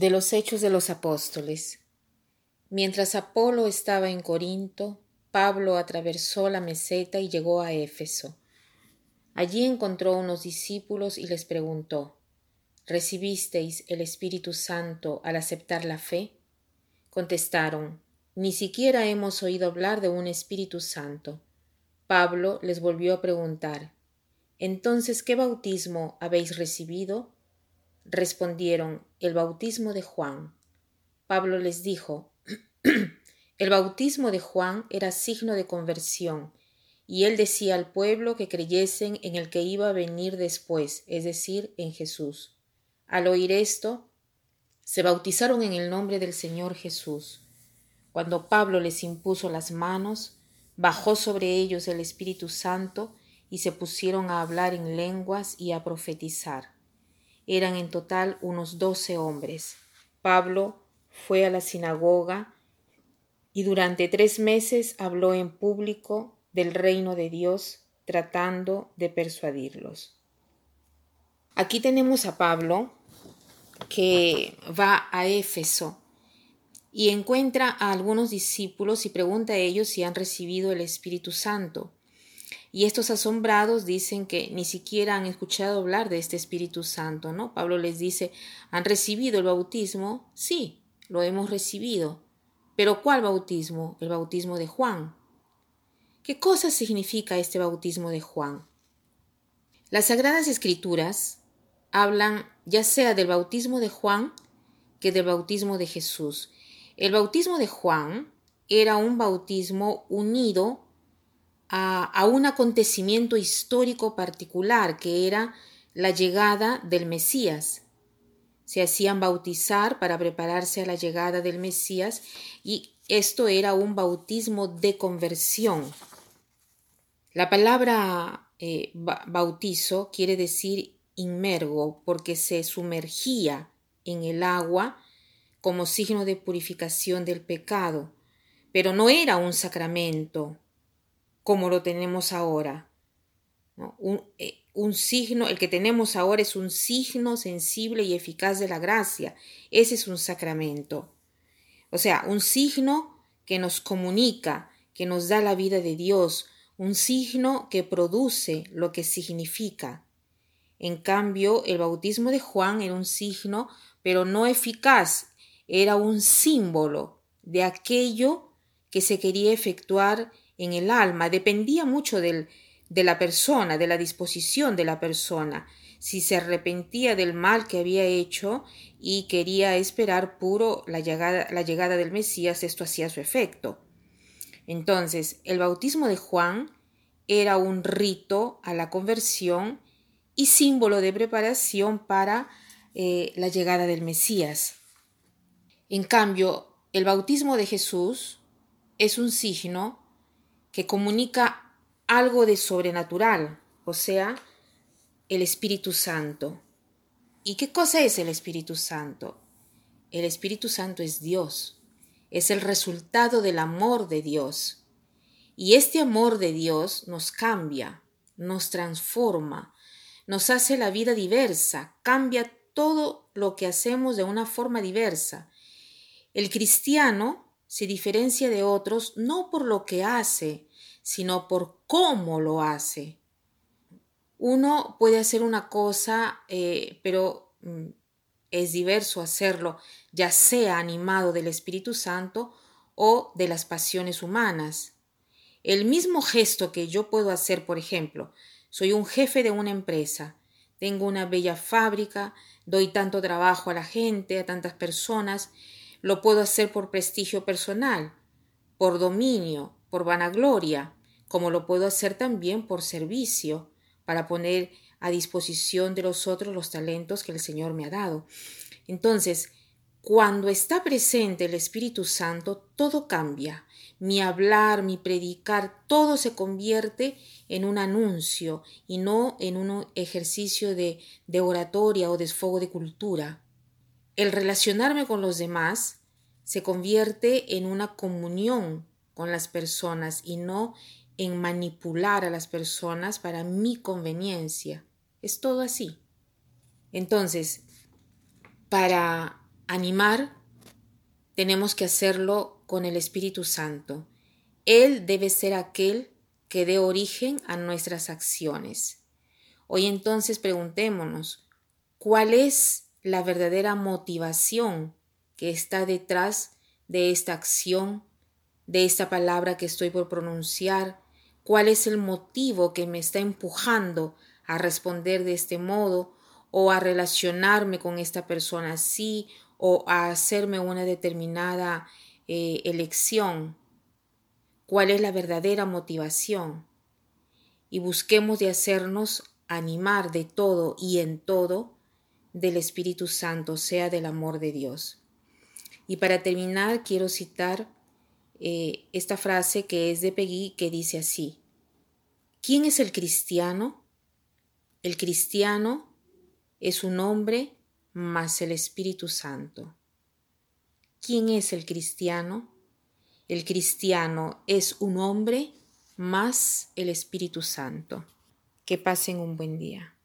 De los Hechos de los Apóstoles. Mientras Apolo estaba en Corinto, Pablo atravesó la meseta y llegó a Éfeso. Allí encontró unos discípulos y les preguntó ¿Recibisteis el Espíritu Santo al aceptar la fe? Contestaron Ni siquiera hemos oído hablar de un Espíritu Santo. Pablo les volvió a preguntar Entonces, ¿qué bautismo habéis recibido? Respondieron, el bautismo de Juan. Pablo les dijo, el bautismo de Juan era signo de conversión, y él decía al pueblo que creyesen en el que iba a venir después, es decir, en Jesús. Al oír esto, se bautizaron en el nombre del Señor Jesús. Cuando Pablo les impuso las manos, bajó sobre ellos el Espíritu Santo y se pusieron a hablar en lenguas y a profetizar. Eran en total unos doce hombres. Pablo fue a la sinagoga y durante tres meses habló en público del reino de Dios tratando de persuadirlos. Aquí tenemos a Pablo que va a Éfeso y encuentra a algunos discípulos y pregunta a ellos si han recibido el Espíritu Santo. Y estos asombrados dicen que ni siquiera han escuchado hablar de este Espíritu Santo, ¿no? Pablo les dice, ¿han recibido el bautismo? Sí, lo hemos recibido. Pero ¿cuál bautismo? El bautismo de Juan. ¿Qué cosa significa este bautismo de Juan? Las Sagradas Escrituras hablan ya sea del bautismo de Juan que del bautismo de Jesús. El bautismo de Juan era un bautismo unido a, un acontecimiento histórico particular que era la llegada del Mesías. Se hacían bautizar para prepararse a la llegada del Mesías y esto era un bautismo de conversión. La palabra eh, bautizo quiere decir inmergo porque se sumergía en el agua como signo de purificación del pecado, pero no era un sacramento, como lo tenemos ahora. Eh, un, signo, el que tenemos ahora es un signo sensible y eficaz de la gracia. Ese es un sacramento. O sea, un signo que nos comunica, que nos da la vida de Dios, un signo que produce lo que significa. En cambio, el bautismo de Juan era un signo, pero no eficaz, era un símbolo de aquello que se quería efectuar en el alma, dependía mucho del, de la persona, de la disposición de la persona, si se arrepentía del mal que había hecho y quería esperar puro la llegada, del Mesías, esto hacía su efecto. Entonces, el bautismo de Juan era un rito a la conversión y símbolo de preparación para eh, la llegada del Mesías. En cambio, el bautismo de Jesús es un signo que comunica algo de sobrenatural, o sea, el Espíritu Santo. ¿Y qué cosa es el Espíritu Santo? El Espíritu Santo es Dios, es el resultado del amor de Dios. Y este amor de Dios nos cambia, nos transforma, nos hace la vida diversa, cambia todo lo que hacemos de una forma diversa. El cristiano se diferencia de otros no por lo que hace, sino por cómo lo hace. Uno puede hacer una cosa, eh, pero mm, es diverso hacerlo, ya sea animado del Espíritu Santo o de las pasiones humanas. El mismo gesto que yo puedo hacer, por ejemplo, soy un jefe de una empresa, tengo una bella fábrica, doy tanto trabajo a la gente, a tantas personas, lo puedo hacer por prestigio personal, por dominio, por vanagloria, como lo puedo hacer también por servicio, para poner a disposición de los otros los talentos que el Señor me ha dado. Entonces, cuando está presente el Espíritu Santo, todo cambia. Mi hablar, mi predicar, todo se convierte en un anuncio y no en un ejercicio de, de oratoria o desfogo de cultura. El relacionarme con los demás se convierte en una comunión con las personas y no en manipular a las personas para mi conveniencia. Es todo así. Entonces, para animar, tenemos que hacerlo con el Espíritu Santo. Él debe ser aquel que dé origen a nuestras acciones. Hoy entonces preguntémonos, ¿cuál es la verdadera motivación que está detrás de esta acción, de esta palabra que estoy por pronunciar? ¿Cuál es el motivo que me está empujando a responder de este modo o a relacionarme con esta persona así o a hacerme una determinada eh, elección? ¿Cuál es la verdadera motivación? Y busquemos de hacernos animar de todo y en todo del Espíritu Santo, sea del amor de Dios. Y para terminar, quiero citar eh, esta frase que es de Peggy, que dice así, ¿quién es el cristiano? El cristiano es un hombre más el Espíritu Santo. ¿Quién es el cristiano? El cristiano es un hombre más el Espíritu Santo. Que pasen un buen día.